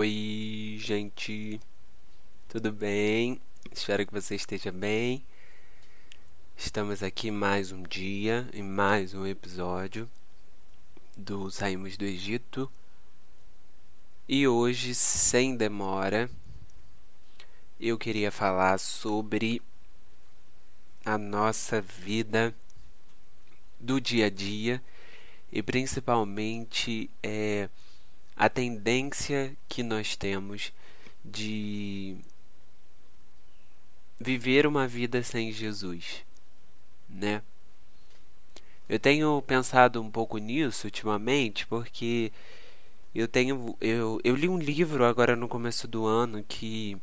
Oi, gente, tudo bem? Espero que você esteja bem. Estamos aqui mais um dia e mais um episódio do Saímos do Egito. E hoje, sem demora, eu queria falar sobre a nossa vida do dia a dia e principalmente é a tendência que nós temos de viver uma vida sem Jesus, né? Eu tenho pensado um pouco nisso ultimamente porque eu tenho eu, eu li um livro agora no começo do ano que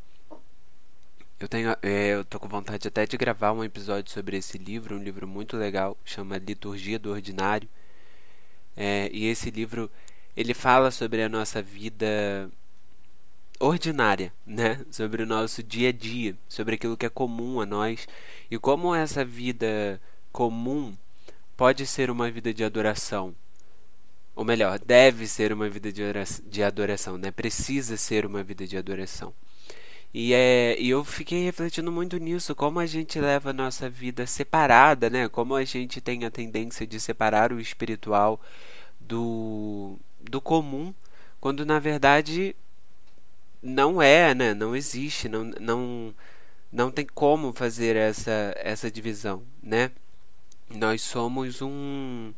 eu tenho é, eu tô com vontade até de gravar um episódio sobre esse livro, um livro muito legal, chama Liturgia do Ordinário. É, e esse livro ele fala sobre a nossa vida ordinária, né? Sobre o nosso dia a dia, sobre aquilo que é comum a nós e como essa vida comum pode ser uma vida de adoração. Ou melhor, deve ser uma vida de adoração, né? Precisa ser uma vida de adoração. E, é, e eu fiquei refletindo muito nisso, como a gente leva a nossa vida separada, né? Como a gente tem a tendência de separar o espiritual do, do comum, quando na verdade não é, né? Não existe, não, não, não tem como fazer essa, essa divisão, né? Nós somos um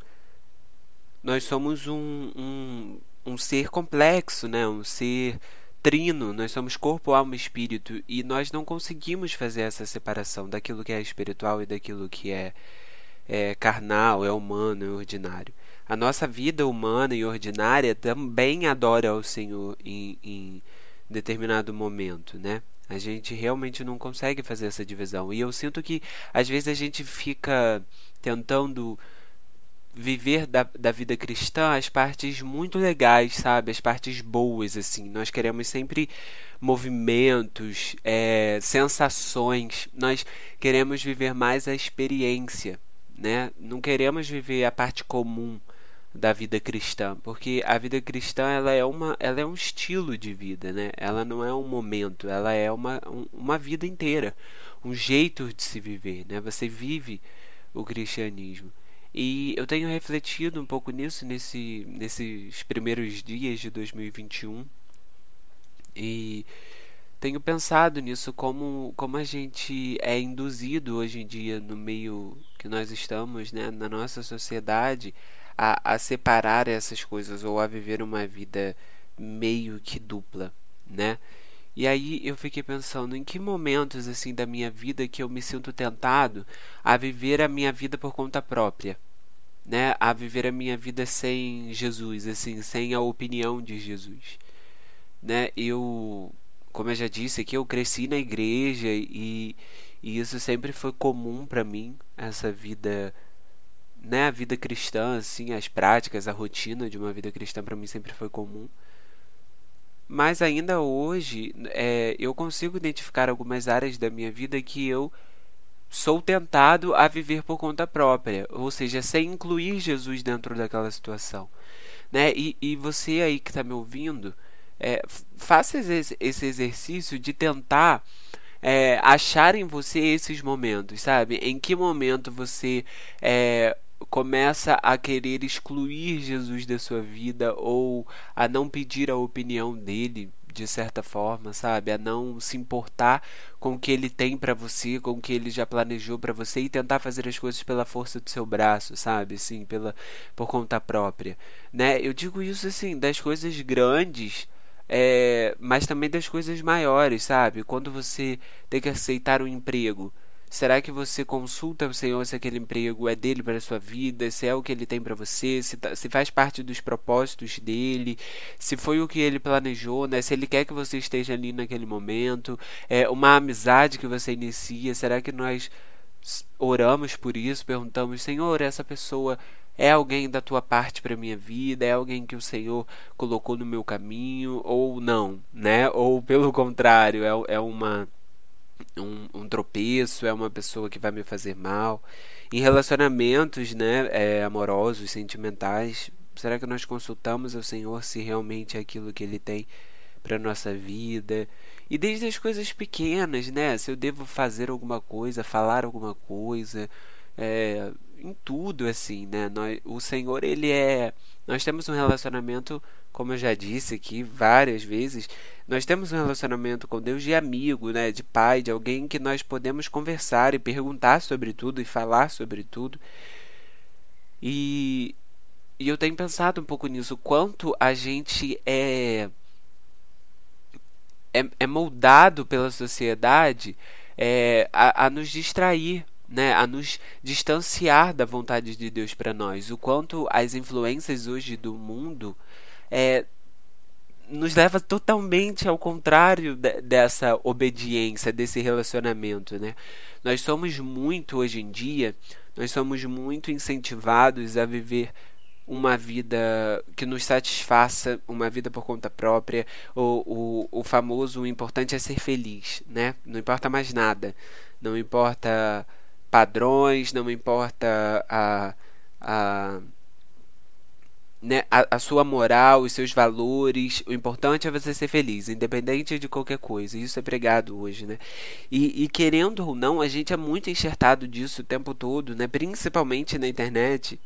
nós somos um, um, um ser complexo, né? Um ser trino, nós somos corpo, alma e espírito e nós não conseguimos fazer essa separação daquilo que é espiritual e daquilo que é, é carnal, é humano, é ordinário. A nossa vida humana e ordinária também adora ao Senhor em, em determinado momento, né? A gente realmente não consegue fazer essa divisão. E eu sinto que às vezes a gente fica tentando viver da, da vida cristã as partes muito legais, sabe? As partes boas, assim. Nós queremos sempre movimentos, é, sensações. Nós queremos viver mais a experiência, né? Não queremos viver a parte comum da vida cristã, porque a vida cristã ela é uma ela é um estilo de vida, né? Ela não é um momento, ela é uma, um, uma vida inteira, um jeito de se viver, né? Você vive o cristianismo. E eu tenho refletido um pouco nisso nesse, nesses primeiros dias de 2021 e tenho pensado nisso como, como a gente é induzido hoje em dia no meio que nós estamos, né, na nossa sociedade, a, a separar essas coisas ou a viver uma vida meio que dupla, né? E aí eu fiquei pensando em que momentos assim da minha vida que eu me sinto tentado a viver a minha vida por conta própria, né? A viver a minha vida sem Jesus, assim, sem a opinião de Jesus, né? Eu, como eu já disse aqui, eu cresci na igreja e, e isso sempre foi comum para mim, essa vida né, a vida cristã, assim, as práticas, a rotina de uma vida cristã para mim sempre foi comum. Mas ainda hoje é, eu consigo identificar algumas áreas da minha vida que eu sou tentado a viver por conta própria, ou seja, sem incluir Jesus dentro daquela situação. Né? E, e você aí que está me ouvindo, é, faça esse, exercício de tentar é, achar em você esses momentos, sabe? Em que momento você é, começa a querer excluir Jesus da sua vida ou a não pedir a opinião dele de certa forma, sabe? A não se importar com o que ele tem para você, com o que ele já planejou para você e tentar fazer as coisas pela força do seu braço, sabe? Assim, pela por conta própria, né? Eu digo isso assim, das coisas grandes, é, mas também das coisas maiores, sabe? Quando você tem que aceitar um emprego, Será que você consulta o Senhor se aquele emprego é dele para a sua vida, se é o que ele tem para você, se, tá, se faz parte dos propósitos dele, se foi o que ele planejou, né? Se ele quer que você esteja ali naquele momento, é uma amizade que você inicia, será que nós oramos por isso, perguntamos, Senhor, essa pessoa é alguém da tua parte para minha vida, é alguém que o Senhor colocou no meu caminho ou não, né? Ou pelo contrário, é, é uma um, um tropeço, é uma pessoa que vai me fazer mal. Em relacionamentos né, é, amorosos, sentimentais, será que nós consultamos ao Senhor se realmente é aquilo que Ele tem para nossa vida. E desde as coisas pequenas, né? Se eu devo fazer alguma coisa, falar alguma coisa, é, em tudo assim, né? Nós, o Senhor ele é, nós temos um relacionamento, como eu já disse aqui várias vezes, nós temos um relacionamento com Deus de amigo, né? De pai, de alguém que nós podemos conversar e perguntar sobre tudo e falar sobre tudo. E e eu tenho pensado um pouco nisso, quanto a gente é é, é moldado pela sociedade é, a, a nos distrair né, a nos distanciar da vontade de Deus para nós. O quanto as influências hoje do mundo é, nos leva totalmente ao contrário de, dessa obediência, desse relacionamento. Né? Nós somos muito, hoje em dia, nós somos muito incentivados a viver uma vida que nos satisfaça, uma vida por conta própria, o, o, o famoso o importante é ser feliz, né? Não importa mais nada. Não importa padrões, não importa a, a, né, a, a, sua moral, os seus valores. O importante é você ser feliz, independente de qualquer coisa. Isso é pregado hoje, né? E, e querendo ou não, a gente é muito enxertado disso o tempo todo, né? Principalmente na internet,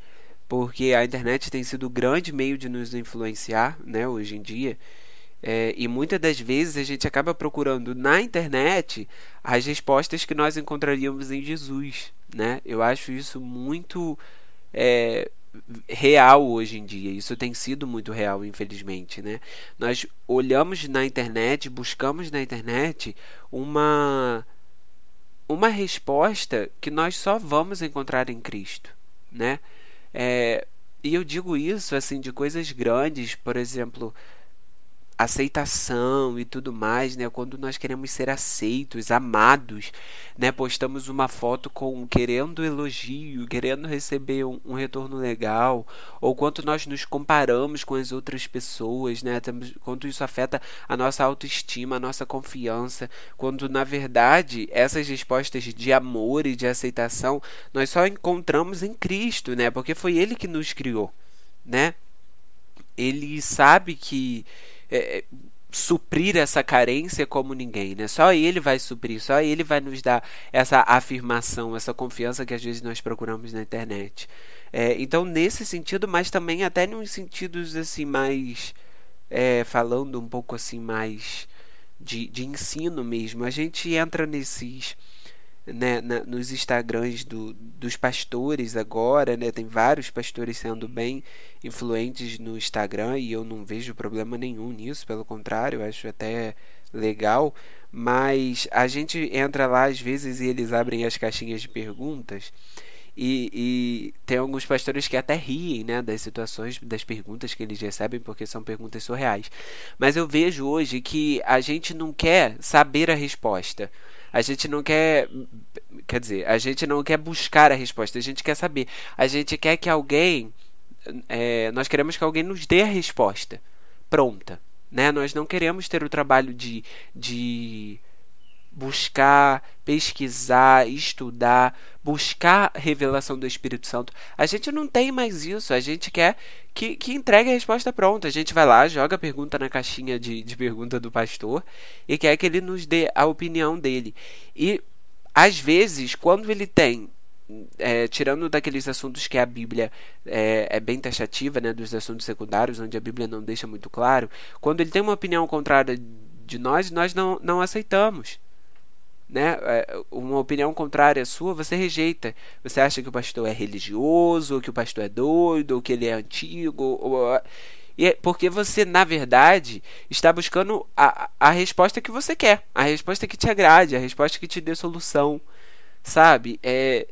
porque a internet tem sido o grande meio de nos influenciar, né? Hoje em dia. É, e muitas das vezes a gente acaba procurando na internet as respostas que nós encontraríamos em Jesus. Né? Eu acho isso muito é, real hoje em dia. Isso tem sido muito real, infelizmente. Né? Nós olhamos na internet, buscamos na internet uma, uma resposta que nós só vamos encontrar em Cristo. Né? É, e eu digo isso assim de coisas grandes, por exemplo aceitação e tudo mais, né? Quando nós queremos ser aceitos, amados, né? Postamos uma foto com querendo elogio, querendo receber um, um retorno legal, ou quanto nós nos comparamos com as outras pessoas, né? Quanto isso afeta a nossa autoestima, a nossa confiança, quando na verdade essas respostas de amor e de aceitação nós só encontramos em Cristo, né? Porque foi Ele que nos criou, né? Ele sabe que é, é, suprir essa carência como ninguém, né? Só ele vai suprir, só ele vai nos dar essa afirmação, essa confiança que às vezes nós procuramos na internet. É, então, nesse sentido, mas também até em sentidos assim mais é, falando um pouco assim mais de, de ensino mesmo, a gente entra nesses né, na, nos Instagrams do, dos pastores agora, né, tem vários pastores sendo bem influentes no Instagram e eu não vejo problema nenhum nisso, pelo contrário, acho até legal, mas a gente entra lá às vezes e eles abrem as caixinhas de perguntas e, e, tem alguns pastores que até riem né, das situações, das perguntas que eles recebem, porque são perguntas surreais. Mas eu vejo hoje que a gente não quer saber a resposta. A gente não quer. Quer dizer, a gente não quer buscar a resposta, a gente quer saber. A gente quer que alguém. É, nós queremos que alguém nos dê a resposta pronta. Né? Nós não queremos ter o trabalho de, de buscar, pesquisar, estudar, buscar revelação do Espírito Santo. A gente não tem mais isso. A gente quer que, que entregue a resposta pronta. A gente vai lá, joga a pergunta na caixinha de, de pergunta do pastor e quer que ele nos dê a opinião dele. E às vezes, quando ele tem é, tirando daqueles assuntos que a Bíblia é, é, bem taxativa, né, dos assuntos secundários, onde a Bíblia não deixa muito claro, quando ele tem uma opinião contrária de nós, nós não, não aceitamos né, é, uma opinião contrária à sua, você rejeita. Você acha que o pastor é religioso, ou que o pastor é doido, ou que ele é antigo, ou, e é porque você, na verdade, está buscando a, a resposta que você quer, a resposta que te agrade, a resposta que te dê solução, sabe? É,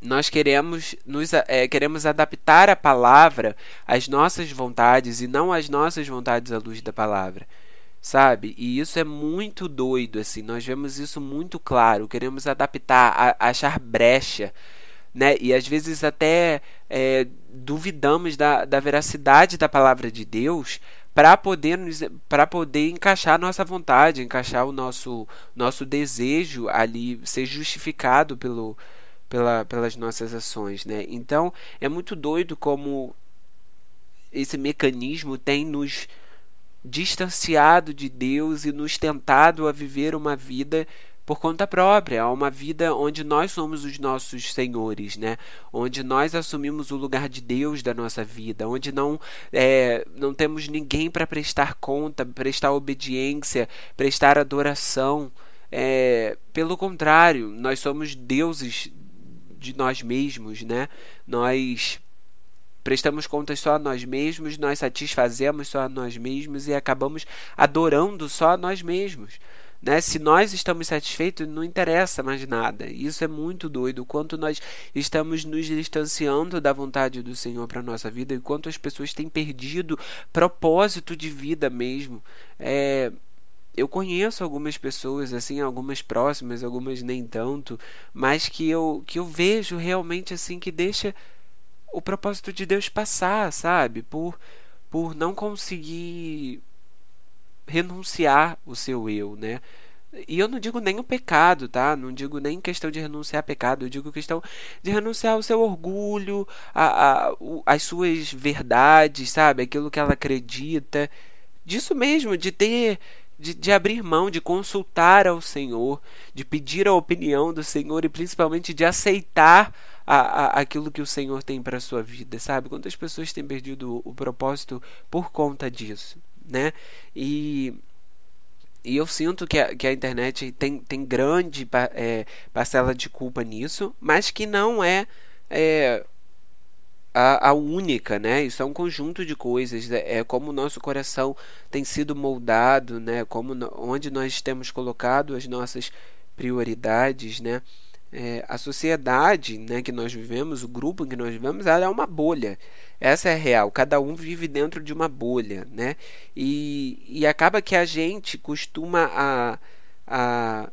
nós queremos nos é, queremos adaptar a palavra às nossas vontades e não às nossas vontades à luz da palavra sabe? E isso é muito doido, assim. Nós vemos isso muito claro. Queremos adaptar, a, achar brecha, né? E às vezes até é, duvidamos da, da veracidade da palavra de Deus para poder para poder encaixar nossa vontade, encaixar o nosso nosso desejo ali ser justificado pelo pela, pelas nossas ações, né? Então é muito doido como esse mecanismo tem nos distanciado de Deus e nos tentado a viver uma vida por conta própria, uma vida onde nós somos os nossos senhores, né? Onde nós assumimos o lugar de Deus da nossa vida, onde não é, não temos ninguém para prestar conta, prestar obediência, prestar adoração. É, pelo contrário, nós somos deuses de nós mesmos, né? Nós prestamos contas só a nós mesmos, nós satisfazemos só a nós mesmos e acabamos adorando só a nós mesmos. Né? Se nós estamos satisfeitos, não interessa mais nada. Isso é muito doido. O quanto nós estamos nos distanciando da vontade do Senhor para a nossa vida e quanto as pessoas têm perdido propósito de vida mesmo. É, eu conheço algumas pessoas, assim, algumas próximas, algumas nem tanto, mas que eu, que eu vejo realmente assim que deixa o propósito de Deus passar, sabe? Por, por não conseguir renunciar o seu eu, né? E eu não digo nem o pecado, tá? Não digo nem questão de renunciar a pecado, eu digo questão de renunciar ao seu orgulho, a, a, as suas verdades, sabe? Aquilo que ela acredita. Disso mesmo, de ter de, de, abrir mão, de consultar ao Senhor, de pedir a opinião do Senhor e principalmente de aceitar a, a, aquilo que o Senhor tem para a sua vida, sabe? Quantas pessoas têm perdido o, o propósito por conta disso, né? E e eu sinto que a, que a internet tem, tem grande é, parcela de culpa nisso, mas que não é, é a, a, única, né? Isso é um conjunto de coisas, é, é como o nosso coração tem sido moldado, né? Como onde nós temos colocado as nossas prioridades, né? É, a sociedade né, que nós vivemos, o grupo em que nós vivemos, ela é uma bolha. Essa é real. Cada um vive dentro de uma bolha, né? E, e acaba que a gente costuma a, a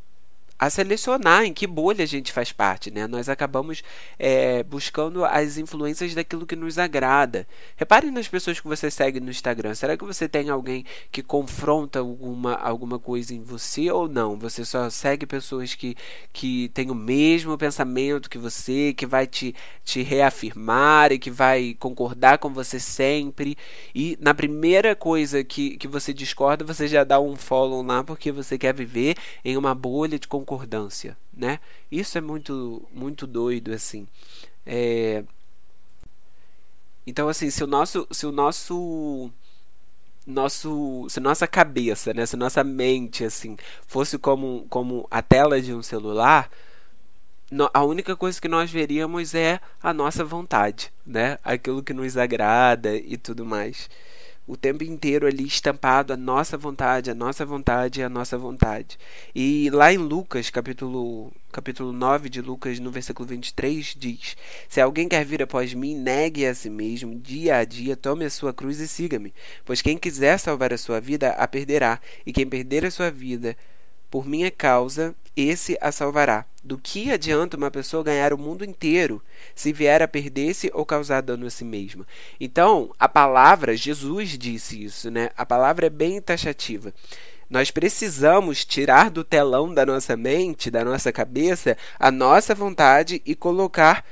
a selecionar em que bolha a gente faz parte, né? Nós acabamos é, buscando as influências daquilo que nos agrada. Repare nas pessoas que você segue no Instagram. Será que você tem alguém que confronta alguma, alguma coisa em você ou não? Você só segue pessoas que, que têm o mesmo pensamento que você, que vai te, te reafirmar e que vai concordar com você sempre. E na primeira coisa que, que você discorda, você já dá um follow lá porque você quer viver em uma bolha de concordância, né? Isso é muito muito doido assim. É... Então assim, se o nosso se o nosso nosso se nossa cabeça, né, se nossa mente assim fosse como como a tela de um celular, a única coisa que nós veríamos é a nossa vontade, né? Aquilo que nos agrada e tudo mais o tempo inteiro ali estampado a nossa vontade, a nossa vontade, a nossa vontade. E lá em Lucas, capítulo, capítulo 9 de Lucas, no versículo 23, diz: Se alguém quer vir após mim, negue a si mesmo, dia a dia, tome a sua cruz e siga-me. Pois quem quiser salvar a sua vida, a perderá, e quem perder a sua vida, por minha causa, esse a salvará. Do que adianta uma pessoa ganhar o mundo inteiro se vier a perder-se ou causar dano a si mesma? Então, a palavra, Jesus disse isso, né? A palavra é bem taxativa. Nós precisamos tirar do telão da nossa mente, da nossa cabeça, a nossa vontade e colocar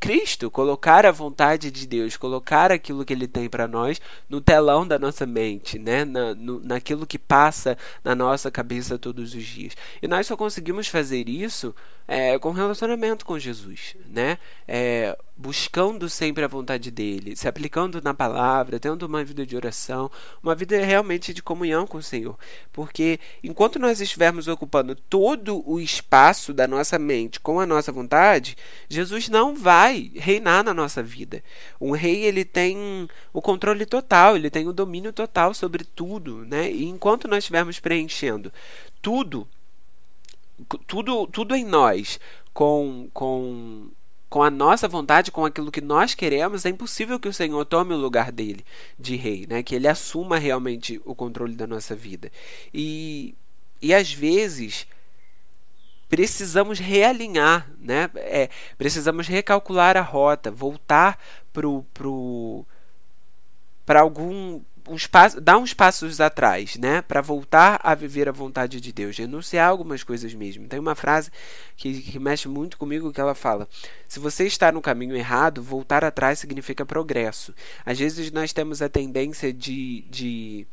Cristo, colocar a vontade de Deus, colocar aquilo que Ele tem para nós no telão da nossa mente, né? Na, no, naquilo que passa na nossa cabeça todos os dias. E nós só conseguimos fazer isso é, com relacionamento com Jesus, né? É, buscando sempre a vontade dele, se aplicando na palavra, tendo uma vida de oração, uma vida realmente de comunhão com o Senhor. Porque enquanto nós estivermos ocupando todo o espaço da nossa mente com a nossa vontade, Jesus não vai reinar na nossa vida. Um rei ele tem o controle total, ele tem o domínio total sobre tudo, né? E enquanto nós estivermos preenchendo tudo tudo, tudo em nós com, com, com a nossa vontade, com aquilo que nós queremos, é impossível que o Senhor tome o lugar dele de rei, né? que ele assuma realmente o controle da nossa vida. E, e às vezes precisamos realinhar, né? É, precisamos recalcular a rota, voltar para pro, pro, algum uns passos, dar uns passos atrás, né, para voltar a viver a vontade de Deus, renunciar algumas coisas mesmo. Tem uma frase que, que mexe muito comigo que ela fala: se você está no caminho errado, voltar atrás significa progresso. Às vezes nós temos a tendência de, de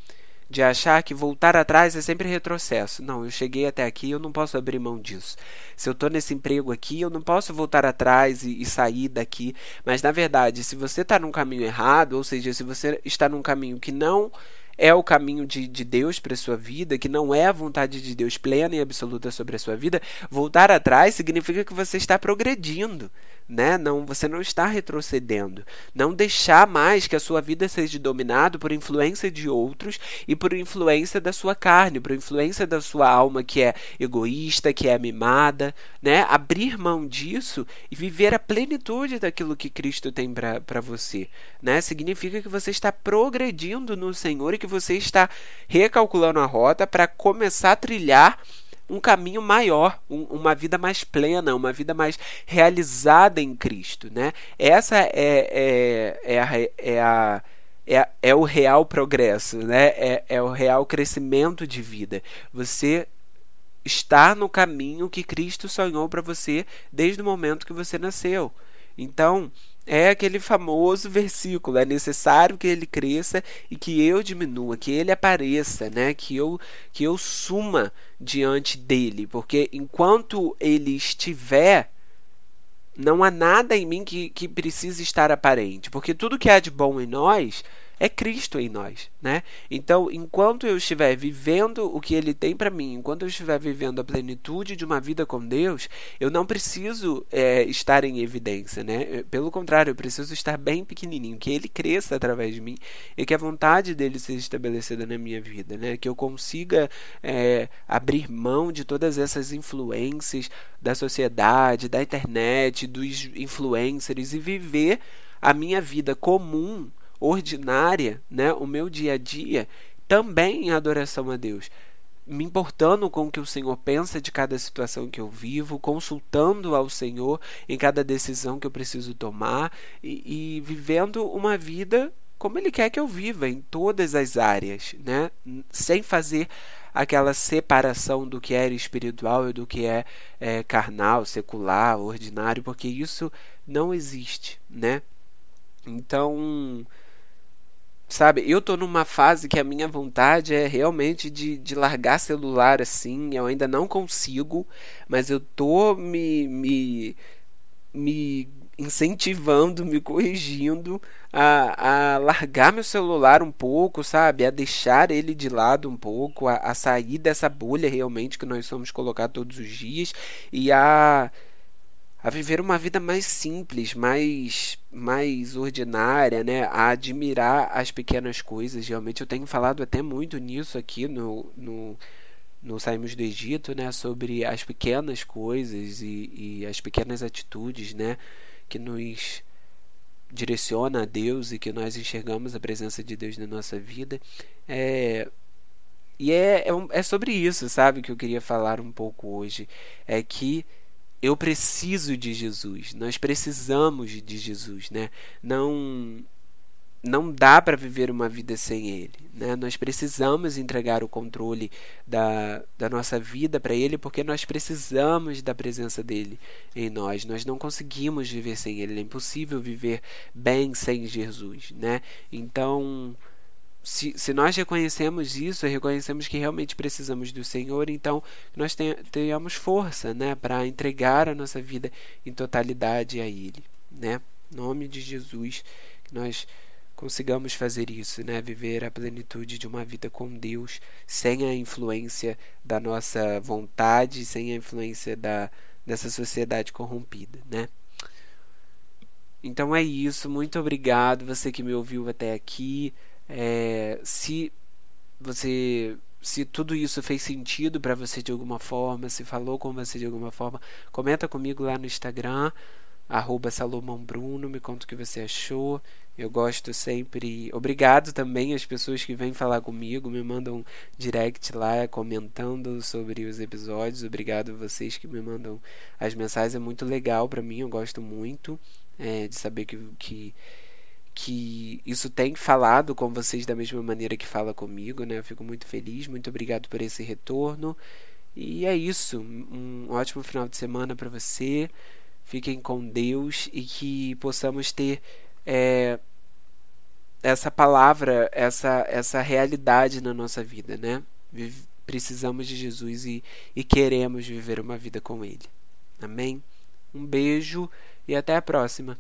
de achar que voltar atrás é sempre retrocesso. Não, eu cheguei até aqui, eu não posso abrir mão disso. Se eu estou nesse emprego aqui, eu não posso voltar atrás e, e sair daqui. Mas na verdade, se você está num caminho errado, ou seja, se você está num caminho que não é o caminho de, de Deus para sua vida, que não é a vontade de Deus plena e absoluta sobre a sua vida, voltar atrás significa que você está progredindo né? Não, você não está retrocedendo. Não deixar mais que a sua vida seja dominado por influência de outros e por influência da sua carne, por influência da sua alma que é egoísta, que é mimada, né? Abrir mão disso e viver a plenitude daquilo que Cristo tem para você, né? Significa que você está progredindo no Senhor e que você está recalculando a rota para começar a trilhar um caminho maior, um, uma vida mais plena, uma vida mais realizada em Cristo, né? Essa é, é, é, a, é, a, é, é o real progresso, né? É, é o real crescimento de vida. Você está no caminho que Cristo sonhou para você desde o momento que você nasceu. Então, é aquele famoso versículo: é necessário que ele cresça e que eu diminua, que ele apareça, né? que, eu, que eu suma diante dele, porque enquanto ele estiver, não há nada em mim que, que precise estar aparente, porque tudo que há de bom em nós é Cristo em nós, né? Então, enquanto eu estiver vivendo o que Ele tem para mim, enquanto eu estiver vivendo a plenitude de uma vida com Deus, eu não preciso é, estar em evidência, né? Pelo contrário, eu preciso estar bem pequenininho, que Ele cresça através de mim e que a vontade dele seja estabelecida na minha vida, né? Que eu consiga é, abrir mão de todas essas influências da sociedade, da internet, dos influencers e viver a minha vida comum ordinária, né, o meu dia a dia, também em adoração a Deus. Me importando com o que o Senhor pensa de cada situação que eu vivo, consultando ao Senhor em cada decisão que eu preciso tomar e, e vivendo uma vida como Ele quer que eu viva em todas as áreas, né? sem fazer aquela separação do que é espiritual e do que é, é carnal, secular, ordinário, porque isso não existe, né? Então, Sabe, eu tô numa fase que a minha vontade é realmente de, de largar celular assim. Eu ainda não consigo, mas eu tô me, me, me incentivando, me corrigindo a, a largar meu celular um pouco, sabe? A deixar ele de lado um pouco, a, a sair dessa bolha realmente que nós somos colocar todos os dias e a a viver uma vida mais simples, mais mais ordinária, né? A admirar as pequenas coisas. Realmente eu tenho falado até muito nisso aqui no, no, no Saímos do Egito, né? Sobre as pequenas coisas e, e as pequenas atitudes, né? Que nos direciona a Deus e que nós enxergamos a presença de Deus na nossa vida. É, e é, é, é sobre isso, sabe, que eu queria falar um pouco hoje. É que eu preciso de Jesus. Nós precisamos de Jesus, né? Não não dá para viver uma vida sem Ele. Né? Nós precisamos entregar o controle da, da nossa vida para Ele, porque nós precisamos da presença dele em nós. Nós não conseguimos viver sem Ele. É impossível viver bem sem Jesus. Né? Então, se, se nós reconhecemos isso, reconhecemos que realmente precisamos do Senhor, então nós tenhamos força né, para entregar a nossa vida em totalidade a Ele. Né? Em nome de Jesus, que nós consigamos fazer isso, né? viver a plenitude de uma vida com Deus, sem a influência da nossa vontade, sem a influência da, dessa sociedade corrompida. Né? Então é isso, muito obrigado você que me ouviu até aqui. É, se você se tudo isso fez sentido para você de alguma forma, se falou com você de alguma forma, comenta comigo lá no Instagram, arroba Salomão Bruno, me conta o que você achou. Eu gosto sempre. Obrigado também às pessoas que vêm falar comigo, me mandam direct lá comentando sobre os episódios. Obrigado a vocês que me mandam as mensagens, é muito legal para mim, eu gosto muito é, de saber que, que que isso tem falado com vocês da mesma maneira que fala comigo, né? Eu fico muito feliz, muito obrigado por esse retorno. E é isso. Um ótimo final de semana para você. Fiquem com Deus e que possamos ter é, essa palavra, essa, essa realidade na nossa vida, né? Precisamos de Jesus e, e queremos viver uma vida com Ele. Amém? Um beijo e até a próxima.